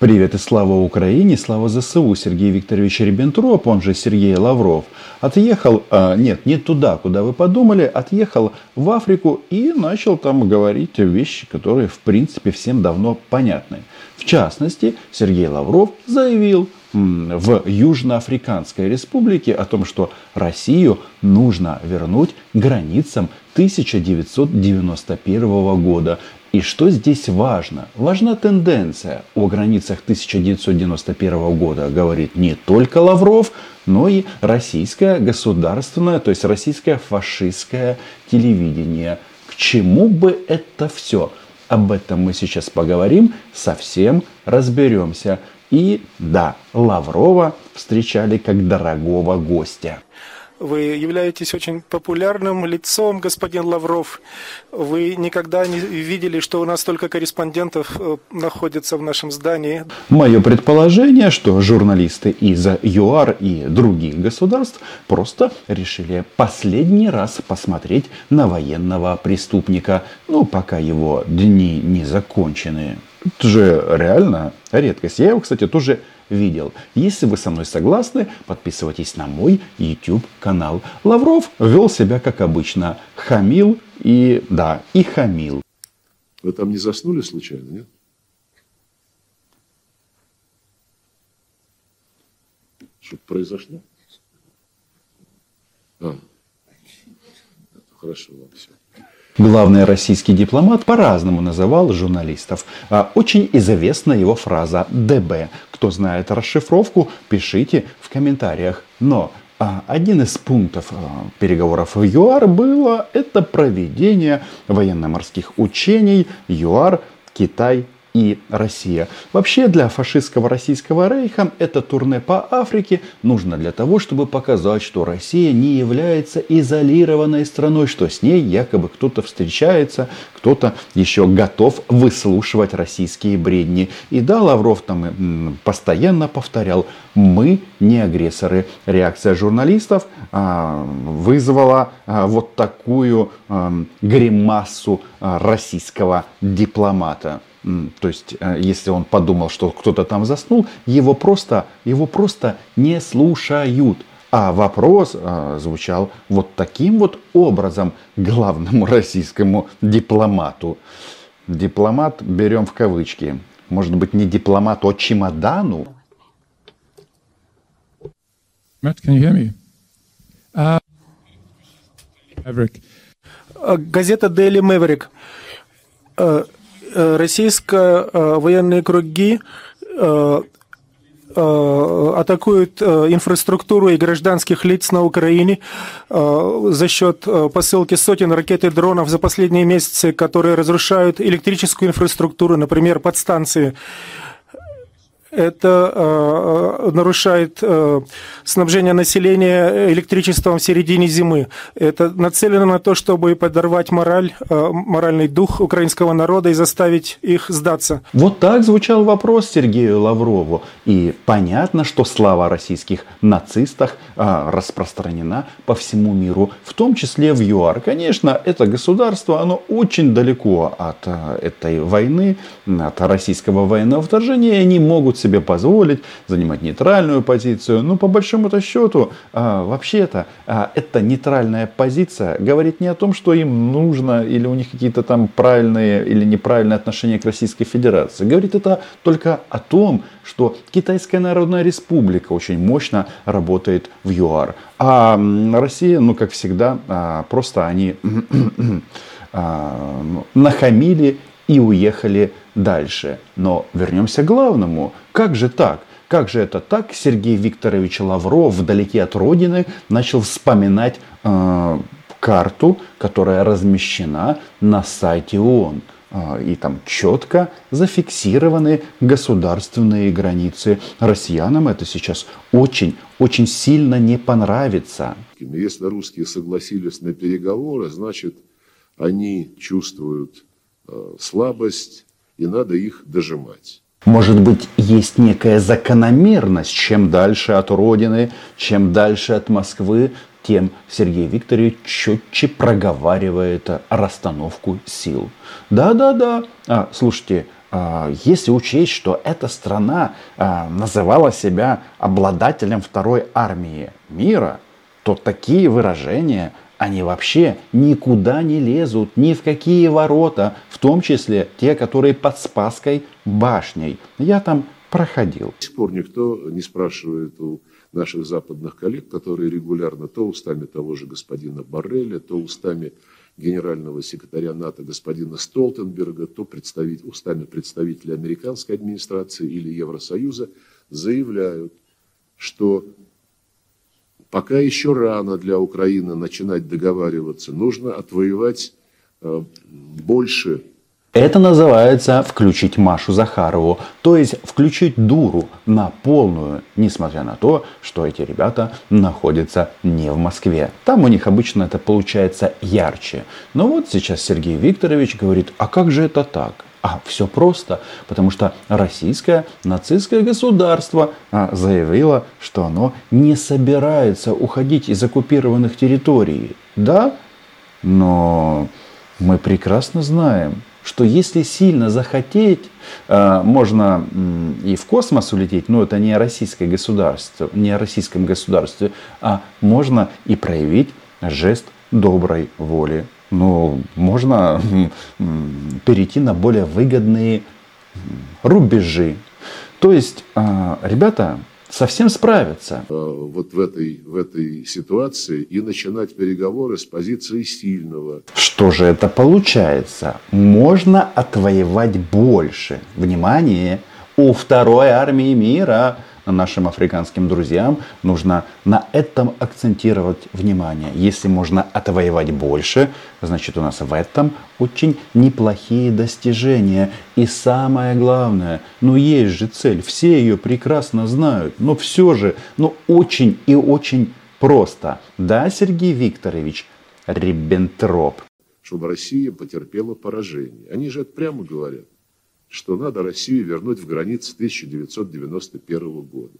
Привет и слава Украине, слава ЗСУ. Сергей Викторович Риббентроп, он же Сергей Лавров, отъехал, а, нет, не туда, куда вы подумали, отъехал в Африку и начал там говорить вещи, которые в принципе всем давно понятны. В частности, Сергей Лавров заявил в Южноафриканской республике о том, что Россию нужно вернуть границам 1991 года. И что здесь важно? Важна тенденция. О границах 1991 года говорит не только Лавров, но и российское государственное, то есть российское фашистское телевидение. К чему бы это все? Об этом мы сейчас поговорим, совсем разберемся. И да, Лаврова встречали как дорогого гостя. Вы являетесь очень популярным лицом, господин Лавров. Вы никогда не видели, что у нас столько корреспондентов э, находится в нашем здании. Мое предположение, что журналисты из ЮАР и других государств просто решили последний раз посмотреть на военного преступника, ну, пока его дни не закончены. Это же реально редкость. Я его, кстати, тоже видел. Если вы со мной согласны, подписывайтесь на мой YouTube канал. Лавров вел себя как обычно. Хамил и, да, и хамил. Вы там не заснули случайно, нет? Что произошло? А, хорошо, вам все. Главный российский дипломат по-разному называл журналистов. А, очень известна его фраза «ДБ». Кто знает расшифровку, пишите в комментариях. Но а, один из пунктов а, переговоров в ЮАР было это проведение военно-морских учений ЮАР, Китай, и Россия. Вообще для фашистского российского рейха это турне по Африке нужно для того, чтобы показать, что Россия не является изолированной страной, что с ней якобы кто-то встречается, кто-то еще готов выслушивать российские бредни. И да, Лавров там постоянно повторял, мы не агрессоры. Реакция журналистов а, вызвала а, вот такую гримасу а, российского дипломата. То есть, э, если он подумал, что кто-то там заснул, его просто, его просто не слушают. А вопрос а, звучал вот таким вот образом главному российскому дипломату. Дипломат берем в кавычки. Может быть, не дипломат, а чемодану? Matt, can you hear me? Uh, Maverick. Газета Daily Maverick. Uh, Э, российские э, военные круги э, атакуют инфраструктуру и гражданских лиц на Украине за счет посылки сотен ракет и дронов за последние месяцы, которые разрушают электрическую инфраструктуру, например, подстанции это э, нарушает э, снабжение населения электричеством в середине зимы. Это нацелено на то, чтобы подорвать мораль, э, моральный дух украинского народа и заставить их сдаться. Вот так звучал вопрос Сергею Лаврову. И понятно, что слава о российских нацистах э, распространена по всему миру, в том числе в ЮАР. Конечно, это государство, оно очень далеко от э, этой войны, от российского военного вторжения, и они могут себе позволить занимать нейтральную позицию. Ну, по большому-то счету, а, вообще-то, а, эта нейтральная позиция говорит не о том, что им нужно или у них какие-то там правильные или неправильные отношения к Российской Федерации. Говорит это только о том, что Китайская Народная Республика очень мощно работает в ЮАР. А Россия, ну, как всегда, а, просто они ну, нахамили и уехали дальше. Но вернемся к главному. Как же так? Как же это так? Сергей Викторович Лавров вдалеке от родины начал вспоминать э, карту, которая размещена на сайте ООН. Э, и там четко зафиксированы государственные границы. Россиянам это сейчас очень, очень сильно не понравится. Если русские согласились на переговоры, значит, они чувствуют Э, слабость, и надо их дожимать. Может быть, есть некая закономерность, чем дальше от Родины, чем дальше от Москвы, тем Сергей Викторович четче проговаривает расстановку сил. Да-да-да. А, слушайте, а, если учесть, что эта страна а, называла себя обладателем второй армии мира, то такие выражения, они вообще никуда не лезут, ни в какие ворота, в том числе те, которые под Спасской башней. Я там проходил. До сих пор никто не спрашивает у наших западных коллег, которые регулярно то устами того же господина Барреля, то устами генерального секретаря НАТО господина Столтенберга, то представить, устами представителя американской администрации или Евросоюза заявляют, что пока еще рано для Украины начинать договариваться, нужно отвоевать э, больше это называется включить Машу Захарову, то есть включить дуру на полную, несмотря на то, что эти ребята находятся не в Москве. Там у них обычно это получается ярче. Но вот сейчас Сергей Викторович говорит, а как же это так? А все просто, потому что российское нацистское государство а, заявило, что оно не собирается уходить из оккупированных территорий. Да, но мы прекрасно знаем, что если сильно захотеть, э, можно и в космос улететь, но это не о российское государство, не о российском государстве, а можно и проявить жест доброй воли. Ну, можно перейти на более выгодные рубежи. То есть, э, ребята, совсем справятся. Э, вот в этой, в этой ситуации и начинать переговоры с позиции сильного. Что же это получается? Можно отвоевать больше. Внимание! У второй армии мира нашим африканским друзьям нужно на этом акцентировать внимание. Если можно отвоевать больше, значит у нас в этом очень неплохие достижения. И самое главное, ну есть же цель, все ее прекрасно знают, но все же, ну очень и очень просто. Да, Сергей Викторович, Риббентроп. Чтобы Россия потерпела поражение. Они же это прямо говорят что надо Россию вернуть в границы 1991 года.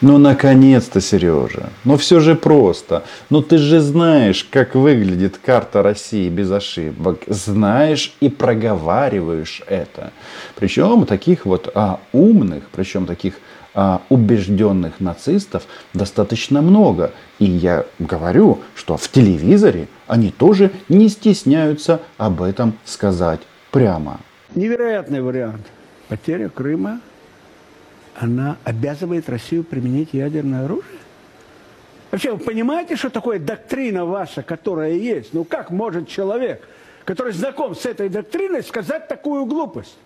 Ну, наконец-то, Сережа. Ну, все же просто. Ну, ты же знаешь, как выглядит карта России без ошибок. Знаешь и проговариваешь это. Причем таких вот а, умных, причем таких а, убежденных нацистов достаточно много. И я говорю, что в телевизоре они тоже не стесняются об этом сказать прямо невероятный вариант. Потеря Крыма, она обязывает Россию применить ядерное оружие? Вообще, вы понимаете, что такое доктрина ваша, которая есть? Ну как может человек, который знаком с этой доктриной, сказать такую глупость?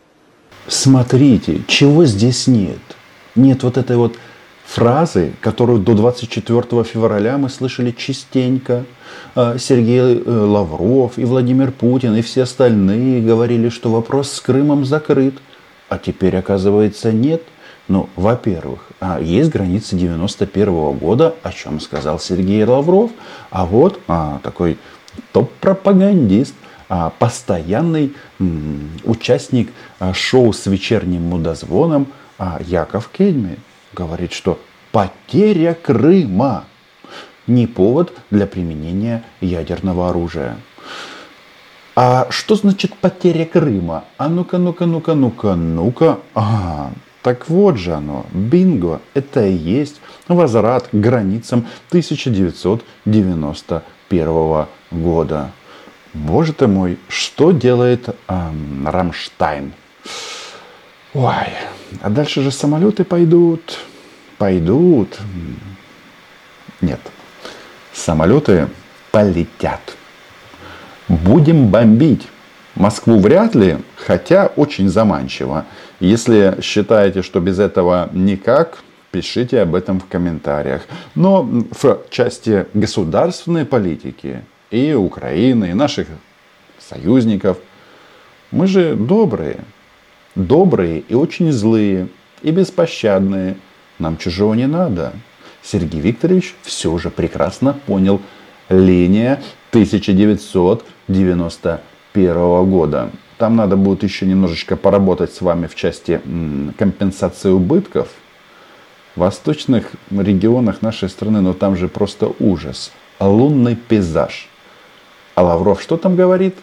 Смотрите, чего здесь нет? Нет вот этой вот фразы, которую до 24 февраля мы слышали частенько. А, Сергей э, Лавров и Владимир Путин и все остальные говорили, что вопрос с Крымом закрыт. А теперь, оказывается, нет. Ну, во-первых, а, есть границы 91 -го года, о чем сказал Сергей Лавров. А вот а, такой топ-пропагандист, а, постоянный м, участник а, шоу с вечерним мудозвоном а, Яков Кельми говорит, что потеря Крыма не повод для применения ядерного оружия. А что значит потеря Крыма? А ну-ка, ну-ка, ну-ка, ну-ка, ну-ка. А, так вот же оно, бинго, это и есть возврат к границам 1991 года. Боже ты мой, что делает эм, Рамштайн? Ой, а дальше же самолеты пойдут, пойдут. Нет, самолеты полетят. Будем бомбить. Москву вряд ли, хотя очень заманчиво. Если считаете, что без этого никак, пишите об этом в комментариях. Но в части государственной политики и Украины, и наших союзников, мы же добрые добрые и очень злые, и беспощадные. Нам чужого не надо. Сергей Викторович все же прекрасно понял линия 1991 года. Там надо будет еще немножечко поработать с вами в части компенсации убытков. В восточных регионах нашей страны, но там же просто ужас. Лунный пейзаж. А Лавров что там говорит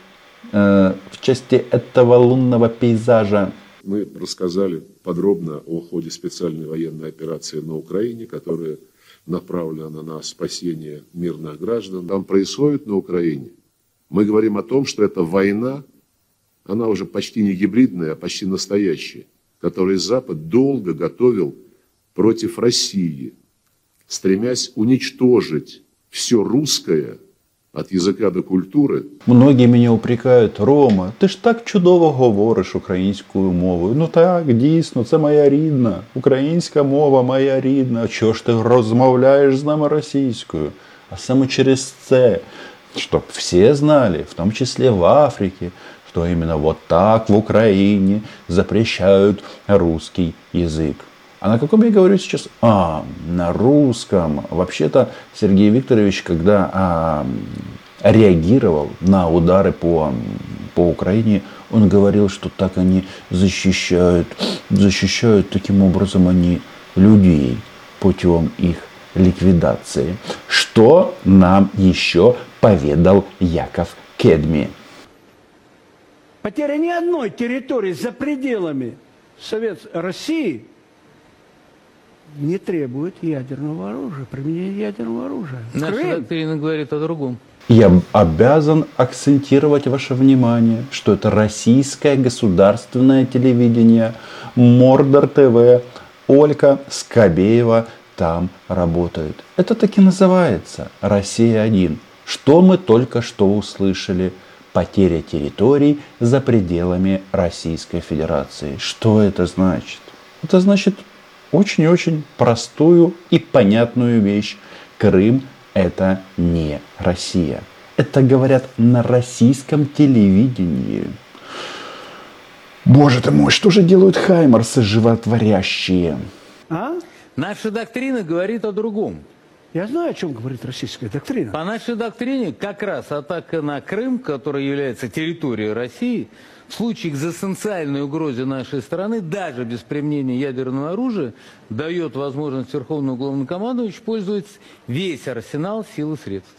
э, в части этого лунного пейзажа? Мы рассказали подробно о ходе специальной военной операции на Украине, которая направлена на спасение мирных граждан. Там происходит на Украине. Мы говорим о том, что эта война, она уже почти не гибридная, а почти настоящая, которую Запад долго готовил против России, стремясь уничтожить все русское от язика до культури. Многі мене упрекають, Рома, ти ж так чудово говориш українською мовою. Ну так, дійсно, це моя рідна. Українська мова моя рідна. Чого ж ти розмовляєш з нами російською? А саме через це, щоб всі знали, в тому числі в Африці, что именно вот так в Украине запрещают русский язык. А на каком я говорю сейчас? А, на русском. Вообще-то Сергей Викторович, когда а, реагировал на удары по, по Украине, он говорил, что так они защищают, защищают таким образом они людей путем их ликвидации. Что нам еще поведал Яков Кедми? Потеря ни одной территории за пределами Совет России – не требует ядерного оружия, применения ядерного оружия. Наша Крым. доктрина говорит о другом. Я обязан акцентировать ваше внимание, что это российское государственное телевидение, Мордор ТВ, Олька Скобеева там работает. Это таки называется «Россия-1». Что мы только что услышали? Потеря территорий за пределами Российской Федерации. Что это значит? Это значит очень-очень простую и понятную вещь. Крым – это не Россия. Это говорят на российском телевидении. Боже ты мой, что же делают хаймарсы животворящие? А? Наша доктрина говорит о другом. Я знаю, о чем говорит российская доктрина. По нашей доктрине как раз атака на Крым, который является территорией России, в случае экзистенциальной угрозе нашей страны, даже без применения ядерного оружия, дает возможность Верховному Главнокомандующему использовать весь арсенал сил и средств.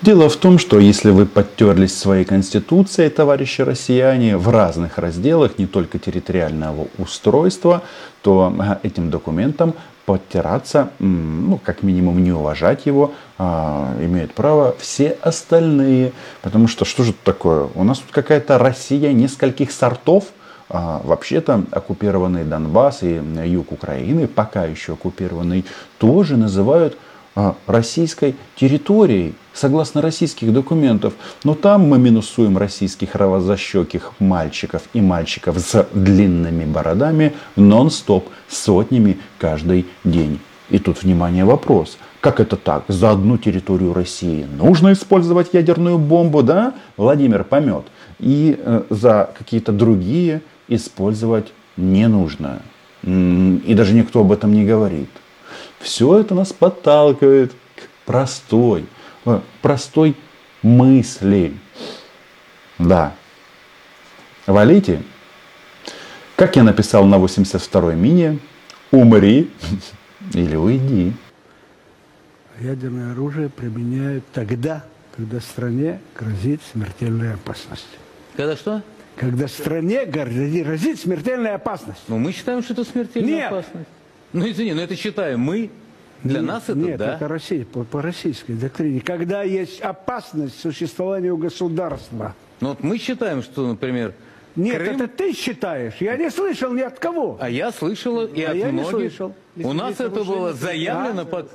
Дело в том, что если вы подтерлись своей конституцией, товарищи россияне, в разных разделах, не только территориального устройства, то этим документом подтираться, ну, как минимум не уважать его, а, имеют право все остальные. Потому что что же это такое? У нас тут какая-то Россия нескольких сортов. А, вообще-то оккупированный Донбасс и юг Украины, пока еще оккупированный, тоже называют а, российской территорией, согласно российских документов. Но там мы минусуем российских розощеких мальчиков и мальчиков с длинными бородами нон-стоп, сотнями каждый день. И тут, внимание, вопрос. Как это так? За одну территорию России нужно использовать ядерную бомбу, да? Владимир помет. И э, за какие-то другие использовать не нужно. И даже никто об этом не говорит. Все это нас подталкивает к простой, простой мысли. Да. Валите. Как я написал на 82-й мине, умри или уйди. Ядерное оружие применяют тогда, когда стране грозит смертельная опасность. Когда что? Когда стране грозит смертельная опасность. Ну, мы считаем, что это смертельная Нет. опасность. Ну, извини, но это считаем мы. Для нет, нас это нет, да. это Россия, по, по российской доктрине. Когда есть опасность существованию государства. Ну, вот мы считаем, что, например, Нет, Крым... это ты считаешь. Я не слышал ни от кого. А я слышала и А от я не многих. слышал. У нас это было заявлено да. по...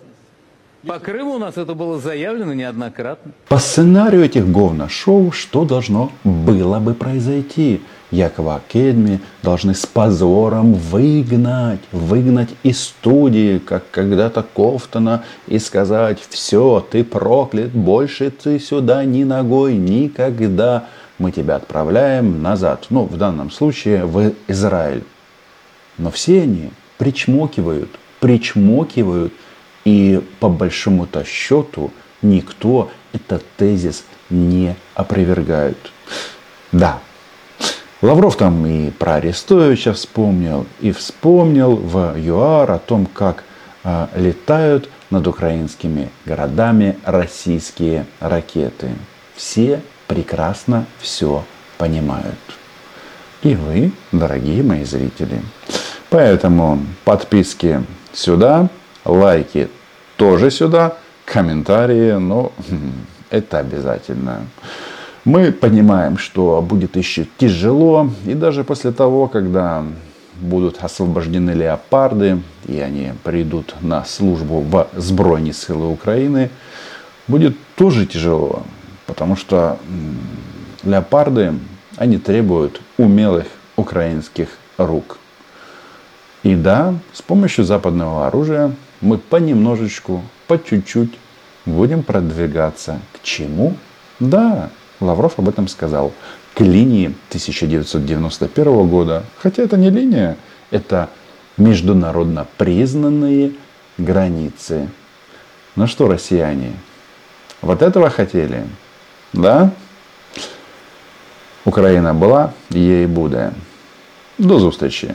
По Крыму у нас это было заявлено неоднократно. По сценарию этих говно-шоу что должно было бы произойти? Якова Кедми должны с позором выгнать, выгнать из студии, как когда-то Кофтона, и сказать, все, ты проклят, больше ты сюда ни ногой, никогда. Мы тебя отправляем назад, ну, в данном случае, в Израиль. Но все они причмокивают, причмокивают, и по большому-то счету никто этот тезис не опровергает. Да, Лавров там и про Арестовича вспомнил, и вспомнил в ЮАР о том, как э, летают над украинскими городами российские ракеты. Все прекрасно все понимают. И вы, дорогие мои зрители. Поэтому подписки сюда, лайки тоже сюда, комментарии, ну, это обязательно. Мы понимаем, что будет еще тяжело, и даже после того, когда будут освобождены леопарды, и они придут на службу в Збройные силы Украины, будет тоже тяжело, потому что леопарды, они требуют умелых украинских рук. И да, с помощью западного оружия мы понемножечку, по чуть-чуть будем продвигаться к чему? Да, Лавров об этом сказал. К линии 1991 года. Хотя это не линия, это международно признанные границы. Ну что, россияне, вот этого хотели? Да? Україна була, є і буде. До зустрічі!